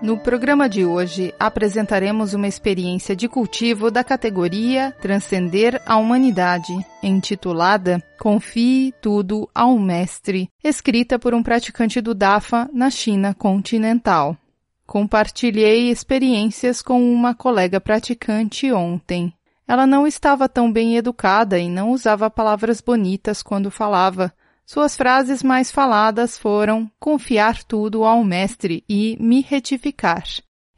No programa de hoje, apresentaremos uma experiência de cultivo da categoria Transcender a Humanidade, intitulada Confie Tudo ao Mestre, escrita por um praticante do DAFA na China continental. Compartilhei experiências com uma colega praticante ontem. Ela não estava tão bem educada e não usava palavras bonitas quando falava, suas frases mais faladas foram confiar tudo ao mestre e me retificar.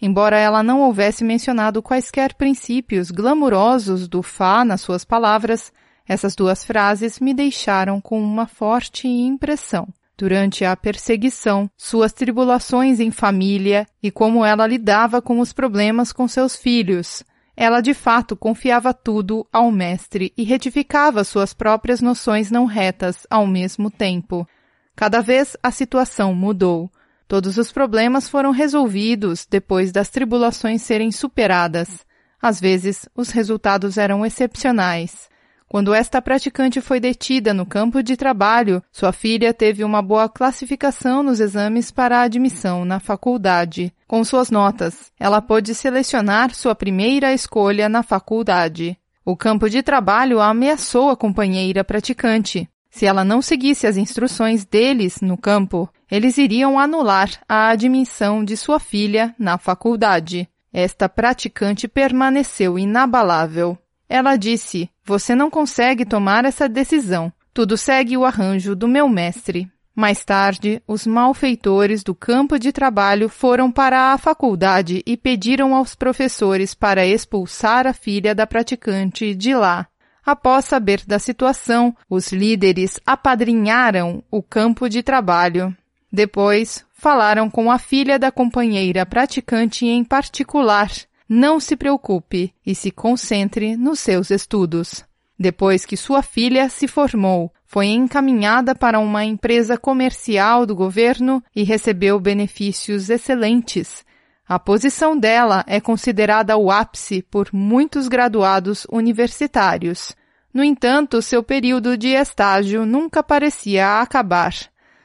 Embora ela não houvesse mencionado quaisquer princípios glamurosos do Fá nas suas palavras, essas duas frases me deixaram com uma forte impressão. Durante a perseguição, suas tribulações em família e como ela lidava com os problemas com seus filhos, ela de fato confiava tudo ao mestre e retificava suas próprias noções não retas ao mesmo tempo. Cada vez a situação mudou. Todos os problemas foram resolvidos depois das tribulações serem superadas. Às vezes, os resultados eram excepcionais. Quando esta praticante foi detida no campo de trabalho, sua filha teve uma boa classificação nos exames para a admissão na faculdade. Com suas notas, ela pôde selecionar sua primeira escolha na faculdade. O campo de trabalho ameaçou a companheira praticante. Se ela não seguisse as instruções deles no campo, eles iriam anular a admissão de sua filha na faculdade. Esta praticante permaneceu inabalável. Ela disse: Você não consegue tomar essa decisão. Tudo segue o arranjo do meu mestre. Mais tarde, os malfeitores do campo de trabalho foram para a faculdade e pediram aos professores para expulsar a filha da praticante de lá. Após saber da situação, os líderes apadrinharam o campo de trabalho. Depois, falaram com a filha da companheira praticante em particular não se preocupe e se concentre nos seus estudos. Depois que sua filha se formou, foi encaminhada para uma empresa comercial do governo e recebeu benefícios excelentes. A posição dela é considerada o ápice por muitos graduados universitários. No entanto, seu período de estágio nunca parecia acabar.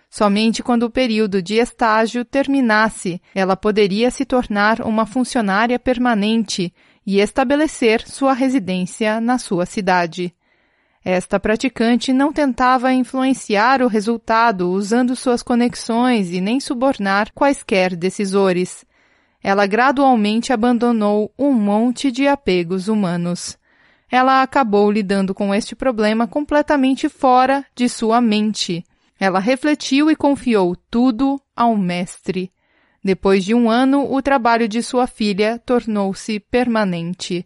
Somente quando o período de estágio terminasse, ela poderia se tornar uma funcionária permanente e estabelecer sua residência na sua cidade. Esta praticante não tentava influenciar o resultado usando suas conexões e nem subornar quaisquer decisores. Ela gradualmente abandonou um monte de apegos humanos. Ela acabou lidando com este problema completamente fora de sua mente ela refletiu e confiou tudo ao mestre. Depois de um ano, o trabalho de sua filha tornou-se permanente.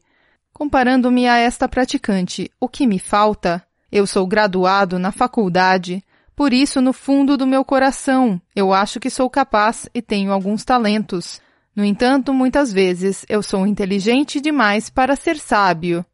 Comparando-me a esta praticante, o que me falta? Eu sou graduado na faculdade, por isso, no fundo do meu coração, eu acho que sou capaz e tenho alguns talentos. No entanto, muitas vezes eu sou inteligente demais para ser sábio.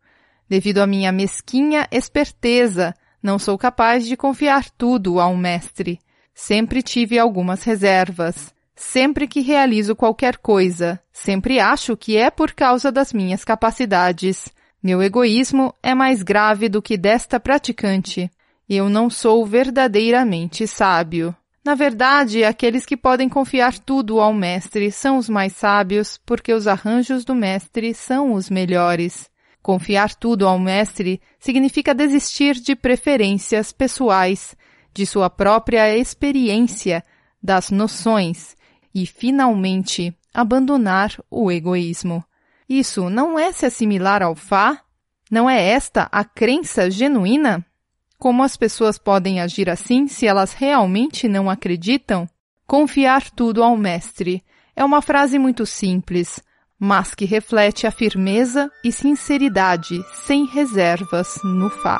Devido à minha mesquinha esperteza, não sou capaz de confiar tudo a um mestre. Sempre tive algumas reservas. Sempre que realizo qualquer coisa, sempre acho que é por causa das minhas capacidades. Meu egoísmo é mais grave do que desta praticante. Eu não sou verdadeiramente sábio. Na verdade, aqueles que podem confiar tudo ao mestre são os mais sábios, porque os arranjos do mestre são os melhores. Confiar tudo ao mestre significa desistir de preferências pessoais, de sua própria experiência, das noções e, finalmente, abandonar o egoísmo. Isso não é se assimilar ao Fá? Não é esta a crença genuína? Como as pessoas podem agir assim se elas realmente não acreditam? Confiar tudo ao Mestre é uma frase muito simples, mas que reflete a firmeza e sinceridade sem reservas no Fá.